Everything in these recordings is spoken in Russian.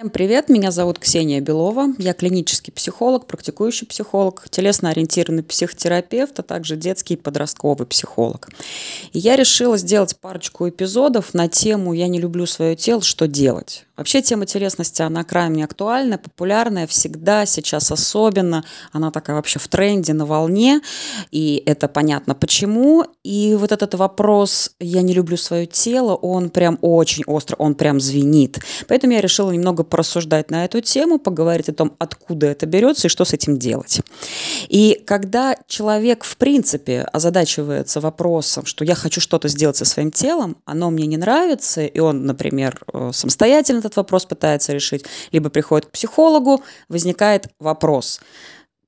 Всем привет, меня зовут Ксения Белова, я клинический психолог, практикующий психолог, телесно-ориентированный психотерапевт, а также детский и подростковый психолог. И я решила сделать парочку эпизодов на тему «Я не люблю свое тело, что делать?». Вообще тема телесности, она крайне актуальная, популярная, всегда, сейчас особенно. Она такая вообще в тренде, на волне, и это понятно почему. И вот этот вопрос «я не люблю свое тело», он прям очень остро, он прям звенит. Поэтому я решила немного порассуждать на эту тему, поговорить о том, откуда это берется и что с этим делать. И когда человек, в принципе, озадачивается вопросом, что я хочу что-то сделать со своим телом, оно мне не нравится, и он, например, э, самостоятельно этот вопрос пытается решить, либо приходит к психологу, возникает вопрос –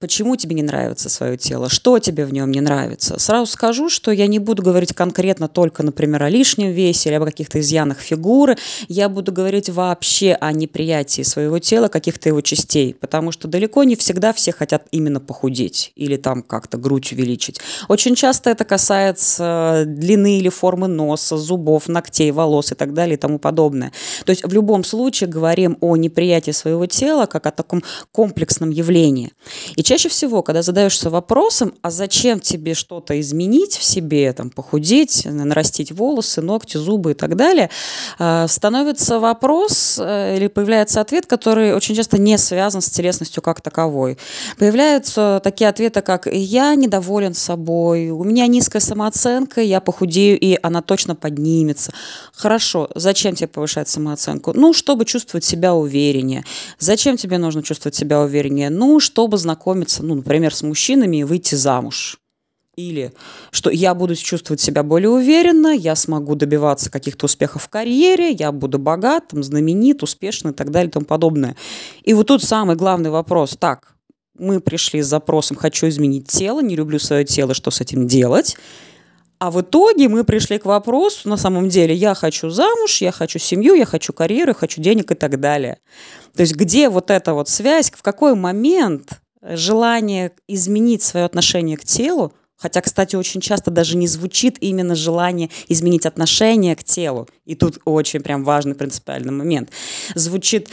почему тебе не нравится свое тело, что тебе в нем не нравится. Сразу скажу, что я не буду говорить конкретно только, например, о лишнем весе или об каких-то изъянах фигуры. Я буду говорить вообще о неприятии своего тела, каких-то его частей, потому что далеко не всегда все хотят именно похудеть или там как-то грудь увеличить. Очень часто это касается длины или формы носа, зубов, ногтей, волос и так далее и тому подобное. То есть в любом случае говорим о неприятии своего тела как о таком комплексном явлении. И чаще всего, когда задаешься вопросом, а зачем тебе что-то изменить в себе, там, похудеть, нарастить волосы, ногти, зубы и так далее, а, становится вопрос э, или появляется ответ, который очень часто не связан с телесностью как таковой. Появляются такие ответы, как «я недоволен собой», «у меня низкая самооценка, я похудею, и она точно поднимется». Хорошо, зачем тебе повышать самооценку? Ну, чтобы чувствовать себя увереннее. Зачем тебе нужно чувствовать себя увереннее? Ну, чтобы знакомиться познакомиться, ну, например, с мужчинами и выйти замуж. Или что я буду чувствовать себя более уверенно, я смогу добиваться каких-то успехов в карьере, я буду богат, там, знаменит, успешный и так далее и тому подобное. И вот тут самый главный вопрос. Так, мы пришли с запросом «хочу изменить тело», «не люблю свое тело, что с этим делать?» А в итоге мы пришли к вопросу, на самом деле, я хочу замуж, я хочу семью, я хочу карьеру, я хочу денег и так далее. То есть где вот эта вот связь, в какой момент желание изменить свое отношение к телу, хотя, кстати, очень часто даже не звучит именно желание изменить отношение к телу. И тут очень прям важный принципиальный момент. Звучит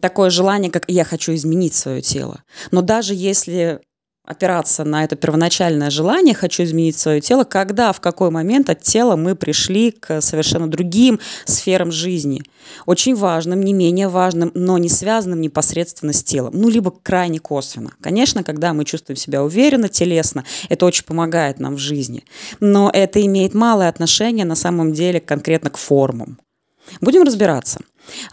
такое желание, как «я хочу изменить свое тело». Но даже если опираться на это первоначальное желание, хочу изменить свое тело, когда, в какой момент от тела мы пришли к совершенно другим сферам жизни. Очень важным, не менее важным, но не связанным непосредственно с телом. Ну, либо крайне косвенно. Конечно, когда мы чувствуем себя уверенно, телесно, это очень помогает нам в жизни. Но это имеет малое отношение на самом деле конкретно к формам. Будем разбираться.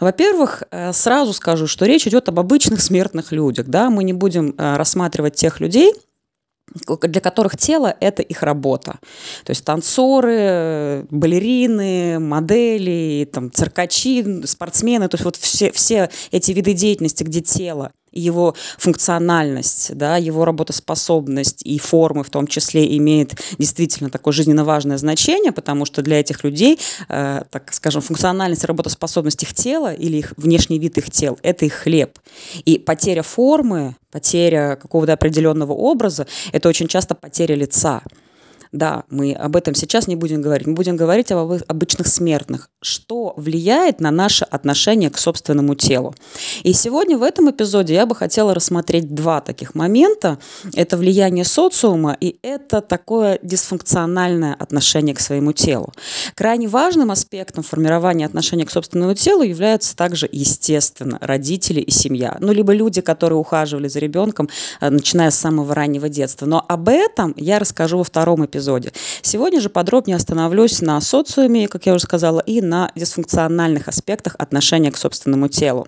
Во-первых, э, сразу скажу, что речь идет об обычных смертных людях. Да? Мы не будем э, рассматривать тех людей, для которых тело – это их работа. То есть танцоры, балерины, модели, там, циркачи, спортсмены, то есть вот все, все эти виды деятельности, где тело его функциональность, да, его работоспособность и формы в том числе имеет действительно такое жизненно важное значение, потому что для этих людей, э, так скажем, функциональность и работоспособность их тела или их внешний вид их тел – это их хлеб. И потеря формы, потеря какого-то определенного образа – это очень часто потеря лица. Да, мы об этом сейчас не будем говорить. Мы будем говорить об обычных смертных. Что влияет на наше отношение к собственному телу? И сегодня в этом эпизоде я бы хотела рассмотреть два таких момента. Это влияние социума и это такое дисфункциональное отношение к своему телу. Крайне важным аспектом формирования отношения к собственному телу являются также, естественно, родители и семья. Ну, либо люди, которые ухаживали за ребенком, э, начиная с самого раннего детства. Но об этом я расскажу во втором эпизоде эпизоде. Сегодня же подробнее остановлюсь на социуме, как я уже сказала, и на дисфункциональных аспектах отношения к собственному телу.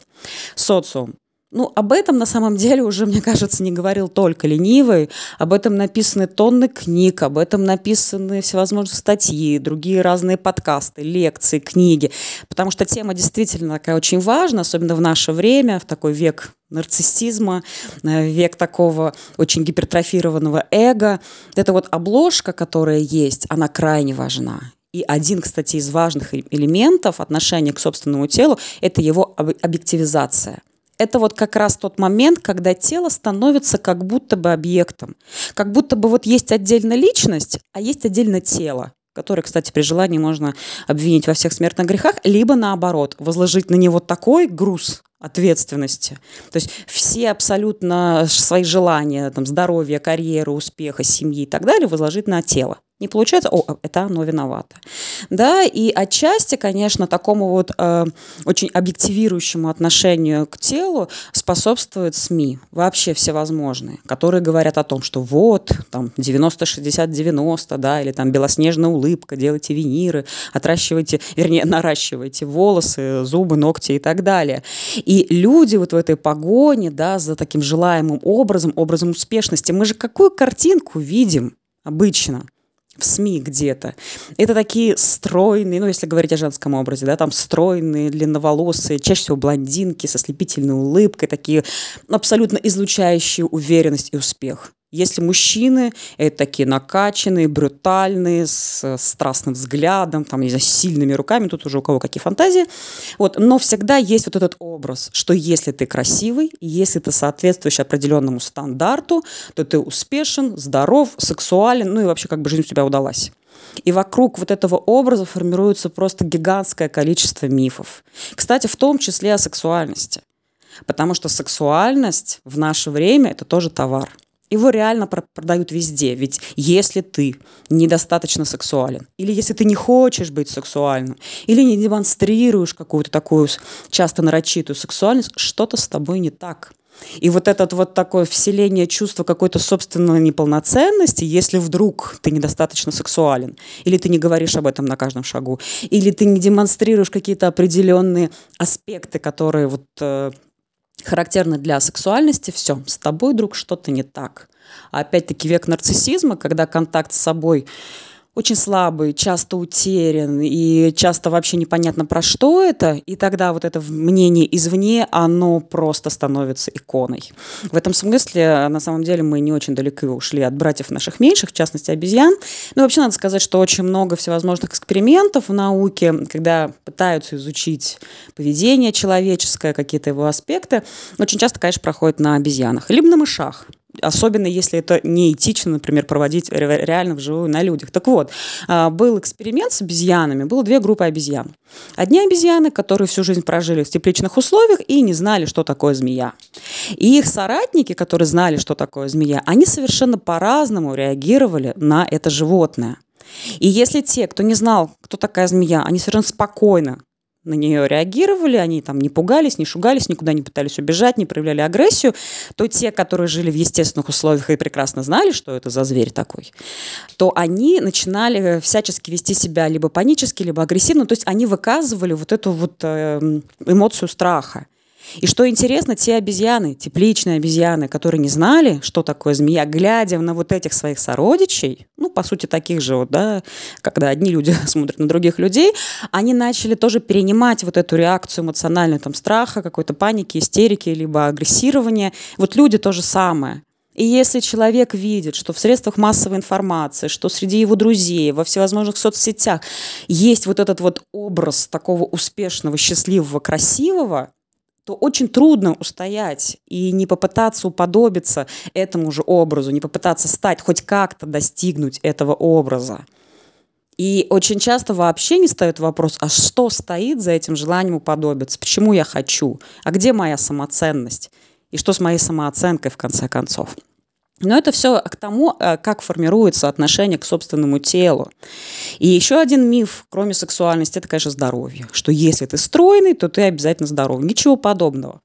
Социум. Ну, об этом на самом деле уже, мне кажется, не говорил только ленивый. Об этом написаны тонны книг, об этом написаны всевозможные статьи, другие разные подкасты, лекции, книги. Потому что тема действительно такая очень важна, особенно в наше время, в такой век нарциссизма, э, век такого очень гипертрофированного эго. Это вот обложка, которая есть, она крайне важна. И один, кстати, из важных элементов отношения к собственному телу – это его объективизация – это вот как раз тот момент, когда тело становится как будто бы объектом. Как будто бы вот есть отдельно личность, а есть отдельно тело которое, кстати, при желании можно обвинить во всех смертных грехах, либо наоборот, возложить на него такой груз, ответственности. То есть все абсолютно свои желания, там, здоровья, карьеры, успеха, семьи и так далее возложить на тело не получается, о, это оно виновато. Да, и отчасти, конечно, такому вот э, очень объективирующему отношению к телу способствуют СМИ, вообще всевозможные, которые говорят о том, что вот, там, 90-60-90, да, или там белоснежная улыбка, делайте виниры, отращивайте, вернее, наращивайте волосы, зубы, ногти и так далее. И люди вот в этой погоне, да, за таким желаемым образом, образом успешности, мы же какую картинку видим обычно? В СМИ где-то. Это такие стройные, ну, если говорить о женском образе, да, там стройные, длинноволосые, чаще всего блондинки со слепительной улыбкой, такие абсолютно излучающие уверенность и успех. Если мужчины это такие накачанные, брутальные, с страстным взглядом, там, не знаю, с сильными руками, тут уже у кого какие фантазии. Вот. Но всегда есть вот этот образ, что если ты красивый, если ты соответствуешь определенному стандарту, то ты успешен, здоров, сексуален, ну и вообще как бы жизнь у тебя удалась. И вокруг вот этого образа формируется просто гигантское количество мифов. Кстати, в том числе о сексуальности. Потому что сексуальность в наше время – это тоже товар – его реально продают везде. Ведь если ты недостаточно сексуален, или если ты не хочешь быть сексуальным, или не демонстрируешь какую-то такую часто нарочитую сексуальность, что-то с тобой не так. И вот это вот такое вселение чувства какой-то собственной неполноценности, если вдруг ты недостаточно сексуален, или ты не говоришь об этом на каждом шагу, или ты не демонстрируешь какие-то определенные аспекты, которые вот э, характерно для сексуальности, все, с тобой, друг, что-то не так. А опять-таки век нарциссизма, когда контакт с собой очень слабый, часто утерян и часто вообще непонятно про что это, и тогда вот это мнение извне, оно просто становится иконой. В этом смысле, на самом деле, мы не очень далеко ушли от братьев наших меньших, в частности, обезьян. Ну, вообще, надо сказать, что очень много всевозможных экспериментов в науке, когда пытаются изучить поведение человеческое, какие-то его аспекты, очень часто, конечно, проходят на обезьянах, либо на мышах особенно если это неэтично, например, проводить реально вживую на людях. Так вот, а, был эксперимент с обезьянами, было две группы обезьян. Одни обезьяны, которые всю жизнь прожили в тепличных условиях и не знали, что такое змея. И их соратники, которые знали, что такое змея, они совершенно по-разному реагировали на это животное. И если те, кто не знал, кто такая змея, они совершенно спокойно на нее реагировали, они там не пугались, не шугались, никуда не пытались убежать, не проявляли агрессию, то те, которые жили в естественных условиях и прекрасно знали, что это за зверь такой, то они начинали всячески вести себя либо панически, либо агрессивно, то есть они выказывали вот эту вот эм, эмоцию страха. И что интересно, те обезьяны, тепличные обезьяны, которые не знали, что такое змея, глядя на вот этих своих сородичей, ну, по сути, таких же вот, да, когда одни люди смотрят на других людей, они начали тоже перенимать вот эту реакцию эмоциональную, там, страха, какой-то паники, истерики, либо агрессирования. Вот люди то же самое. И если человек видит, что в средствах массовой информации, что среди его друзей, во всевозможных соцсетях есть вот этот вот образ такого успешного, счастливого, красивого, то очень трудно устоять и не попытаться уподобиться этому же образу, не попытаться стать, хоть как-то достигнуть этого образа. И очень часто вообще не ставят вопрос, а что стоит за этим желанием уподобиться, почему я хочу, а где моя самоценность, и что с моей самооценкой в конце концов. Но это все к тому, э, как формируется отношение к собственному телу. И еще один миф, кроме сексуальности, это, конечно, здоровье. Что если ты стройный, то ты обязательно здоровый. Ничего подобного.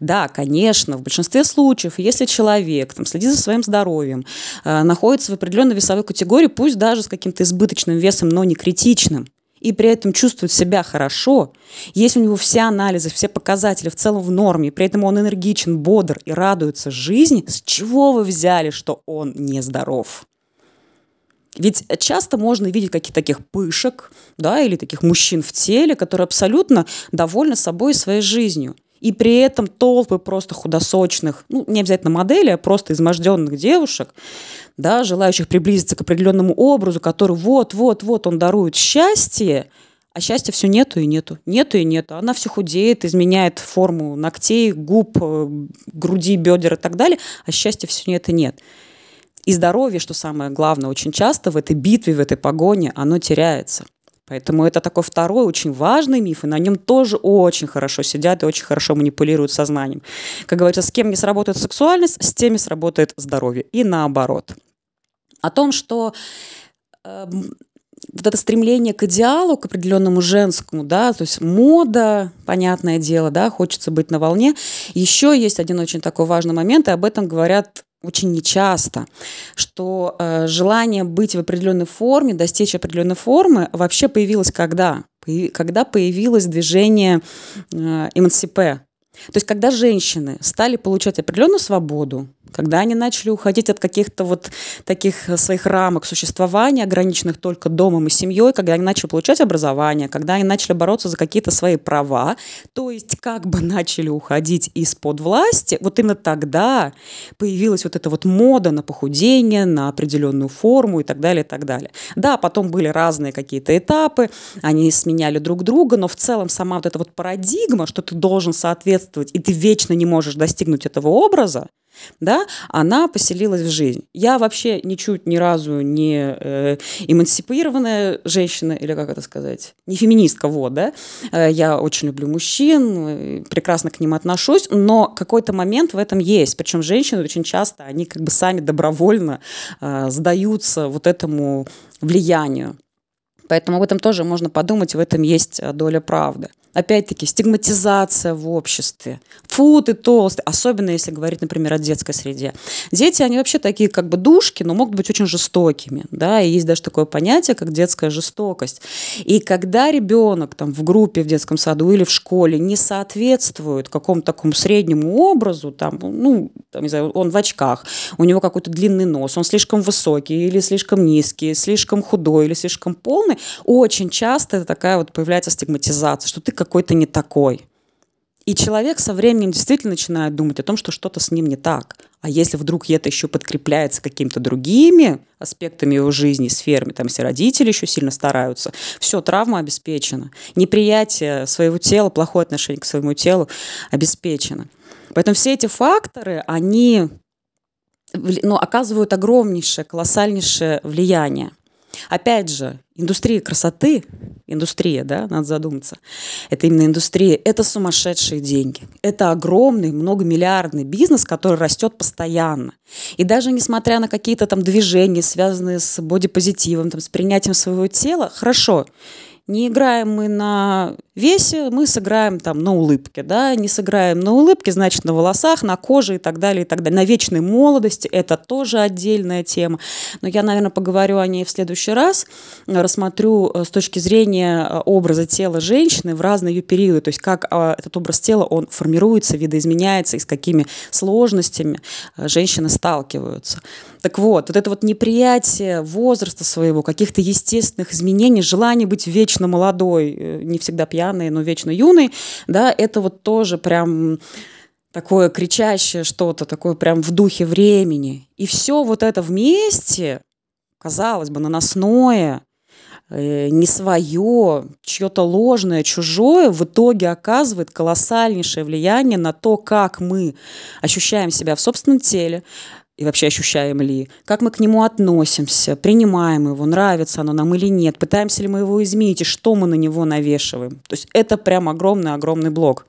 Да, конечно, в большинстве случаев, если человек там, следит за своим здоровьем, э, находится в определенной весовой категории, пусть даже с каким-то избыточным весом, но не критичным, и при этом чувствует себя хорошо, если у него все анализы, все показатели в целом в норме, и при этом он энергичен, бодр и радуется жизни, с чего вы взяли, что он нездоров? Ведь часто можно видеть каких-то таких пышек, да, или таких мужчин в теле, которые абсолютно довольны собой и своей жизнью и при этом толпы просто худосочных, ну, не обязательно модели, а просто изможденных девушек, да, желающих приблизиться к определенному образу, который вот-вот-вот он дарует счастье, а счастья все нету и нету. Нету и нету. Она все худеет, изменяет форму ногтей, губ, э, груди, бедер и так далее, а счастья все нет и нет. И здоровье, что самое главное, очень часто в этой битве, в этой погоне, оно теряется. Поэтому это такой второй очень важный миф, и на нем тоже очень хорошо сидят и очень хорошо манипулируют сознанием. Как говорится, с кем не сработает сексуальность, с теми сработает здоровье. И наоборот. О том, что э, вот это стремление к идеалу, к определенному женскому, да, то есть мода, понятное дело, да, хочется быть на волне. Еще есть один очень такой важный момент, и об этом говорят очень нечасто, что э, желание быть в определенной форме, достичь определенной формы вообще появилось когда? Когда появилось движение э, эмансипе. То есть когда женщины стали получать определенную свободу, когда они начали уходить от каких-то вот таких э, своих рамок существования, ограниченных только домом и семьей, когда они начали получать образование, когда они начали бороться за какие-то свои права, то есть как бы начали уходить из-под власти, вот именно тогда появилась вот эта вот мода на похудение, на определенную форму и так далее, и так далее. Да, потом были разные какие-то этапы, они сменяли друг друга, но в целом сама вот эта вот парадигма, что ты должен соответствовать, и ты вечно не можешь достигнуть этого образа, да, она поселилась в жизнь. Я вообще ничуть ни разу не э, эмансипированная женщина, или как это сказать, не феминистка, вот, да. Э, я очень люблю мужчин, э, прекрасно к ним отношусь, но какой-то момент в этом есть. Причем женщины очень часто, они как бы сами добровольно э, сдаются вот этому влиянию. Поэтому об этом тоже можно подумать, в этом есть э, доля правды опять-таки, стигматизация в обществе. Фу, ты толстый. Особенно, если говорить, например, о детской среде. Дети, они вообще такие как бы душки, но могут быть очень жестокими. Да? И есть даже такое понятие, как детская жестокость. И когда ребенок там, в группе в детском саду или в школе не соответствует какому-то такому среднему образу, там, ну, там, не знаю, он в очках, у него какой-то длинный нос, он слишком высокий или слишком низкий, слишком худой или слишком полный, очень часто это такая вот появляется стигматизация, что ты как какой-то не такой. И человек со временем действительно начинает думать о том, что что-то с ним не так. А если вдруг это еще подкрепляется какими-то другими аспектами его жизни, сферами, там, если родители еще сильно стараются, все, травма обеспечена. Неприятие своего тела, плохое отношение к своему телу обеспечено. Поэтому все эти факторы, они ну, оказывают огромнейшее, колоссальнейшее влияние. Опять же, индустрия красоты, индустрия, да, надо задуматься, это именно индустрия, это сумасшедшие деньги. Это огромный, многомиллиардный бизнес, который растет постоянно. И даже несмотря на какие-то там движения, связанные с бодипозитивом, там, с принятием своего тела, хорошо, не играем мы на весе, мы сыграем там на улыбке, да, не сыграем на улыбке, значит, на волосах, на коже и так далее, и так далее. На вечной молодости это тоже отдельная тема, но я, наверное, поговорю о ней в следующий раз, рассмотрю э, с точки зрения э, образа тела женщины в разные ее периоды, то есть как э, этот образ тела, он формируется, видоизменяется и с какими сложностями женщины сталкиваются. Так вот, вот это вот неприятие возраста своего, каких-то естественных изменений, желание быть вечно молодой, не всегда пьяный, но вечно юный, да, это вот тоже прям такое кричащее что-то, такое прям в духе времени. И все вот это вместе, казалось бы, наносное, э, не свое, чье-то ложное, чужое, в итоге оказывает колоссальнейшее влияние на то, как мы ощущаем себя в собственном теле, и вообще ощущаем ли, как мы к нему относимся, принимаем его, нравится оно нам или нет, пытаемся ли мы его изменить, и что мы на него навешиваем. То есть это прям огромный-огромный блок.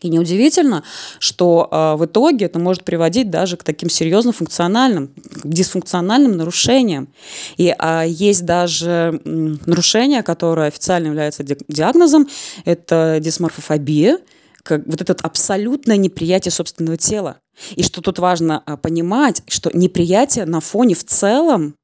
И неудивительно, что э, в итоге это может приводить даже к таким серьезным функциональным, к дисфункциональным нарушениям. И э, есть даже э, нарушение, которое официально является диагнозом, это дисморфофобия, как вот это абсолютное неприятие собственного тела. И что тут важно а, понимать, что неприятие на фоне в целом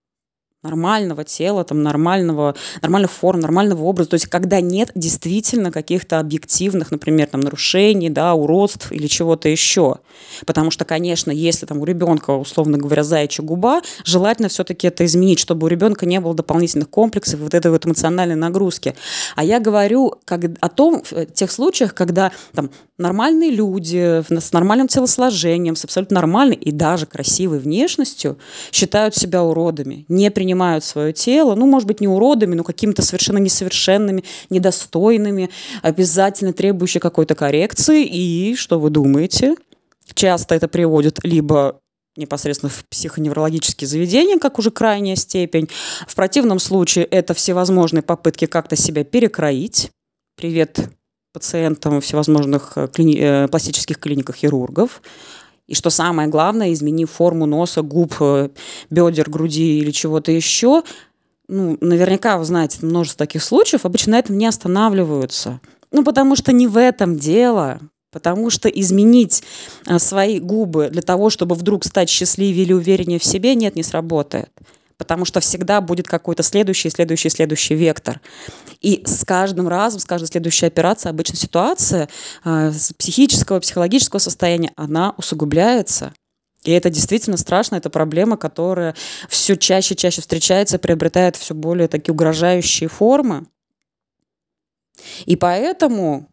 нормального тела, там, нормального, нормальных форм, нормального образа. То есть когда нет действительно каких-то объективных, например, там, нарушений, да, уродств или чего-то еще. Потому что, конечно, если там у ребенка, условно говоря, заячья губа, желательно все-таки это изменить, чтобы у ребенка не было дополнительных комплексов, вот этой вот эмоциональной нагрузки. А я говорю как, о том, в тех случаях, когда там нормальные люди с нормальным телосложением, с абсолютно нормальной и даже красивой внешностью считают себя уродами, не принимают свое тело, ну, может быть, не уродами, но какими-то совершенно несовершенными, недостойными, обязательно требующими какой-то коррекции. И что вы думаете? Часто это приводит либо непосредственно в психоневрологические заведения, как уже крайняя степень. В противном случае это всевозможные попытки как-то себя перекроить. Привет пациентам всевозможных э, клини- э, пластических клиниках хирургов. И что самое главное, изменив форму носа, губ, э, бедер, груди или чего-то еще, ну, наверняка вы знаете множество таких случаев, обычно на этом не останавливаются. Ну, потому что не в этом дело. Потому что изменить свои губы для того, чтобы вдруг стать счастливее или увереннее в себе, нет, не сработает потому что всегда будет какой-то следующий, следующий, следующий вектор. И с каждым разом, с каждой следующей операцией обычно ситуация э, психического, психологического состояния, она усугубляется. И это действительно страшно, это проблема, которая все чаще и чаще встречается, приобретает все более такие угрожающие формы. И поэтому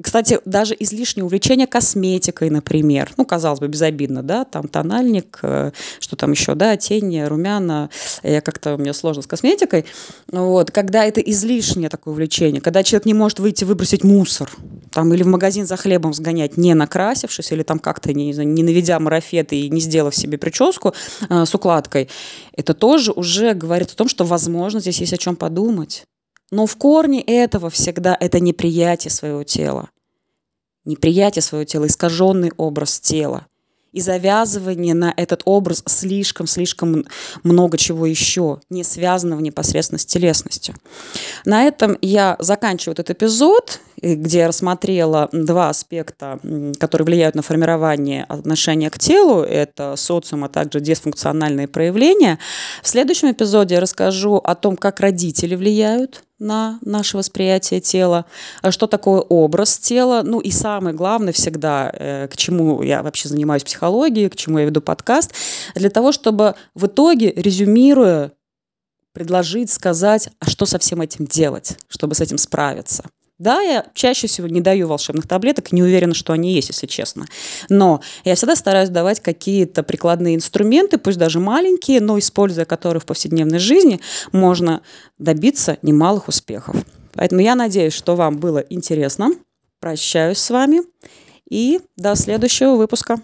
кстати, даже излишнее увлечение косметикой, например, ну, казалось бы, безобидно, да, там тональник, э, что там еще, да, тени, румяна, я как-то, у меня сложно с косметикой, вот, когда это излишнее такое увлечение, когда человек не может выйти выбросить мусор, там, или в магазин за хлебом сгонять, не накрасившись, или там как-то не, не наведя марафет и не сделав себе прическу э, с укладкой, это тоже уже говорит о том, что, возможно, здесь есть о чем подумать. Но в корне этого всегда это неприятие своего тела. Неприятие своего тела, искаженный образ тела. И завязывание на этот образ слишком-слишком много чего еще, не связанного непосредственно с телесностью. На этом я заканчиваю этот эпизод где я рассмотрела два аспекта, которые влияют на формирование отношения к телу. Это социум, а также дисфункциональные проявления. В следующем эпизоде я расскажу о том, как родители влияют на наше восприятие тела, что такое образ тела, ну и самое главное всегда, э, к чему я вообще занимаюсь психологией, к чему я веду подкаст, для того, чтобы в итоге, резюмируя, предложить, сказать, а что со всем этим делать, чтобы с этим справиться. Да, я чаще всего не даю волшебных таблеток, не уверена, что они есть, если честно. Но я всегда стараюсь давать какие-то прикладные инструменты, пусть даже маленькие, но используя которые в повседневной жизни, можно добиться немалых успехов. Поэтому я надеюсь, что вам было интересно. Прощаюсь с вами и до следующего выпуска.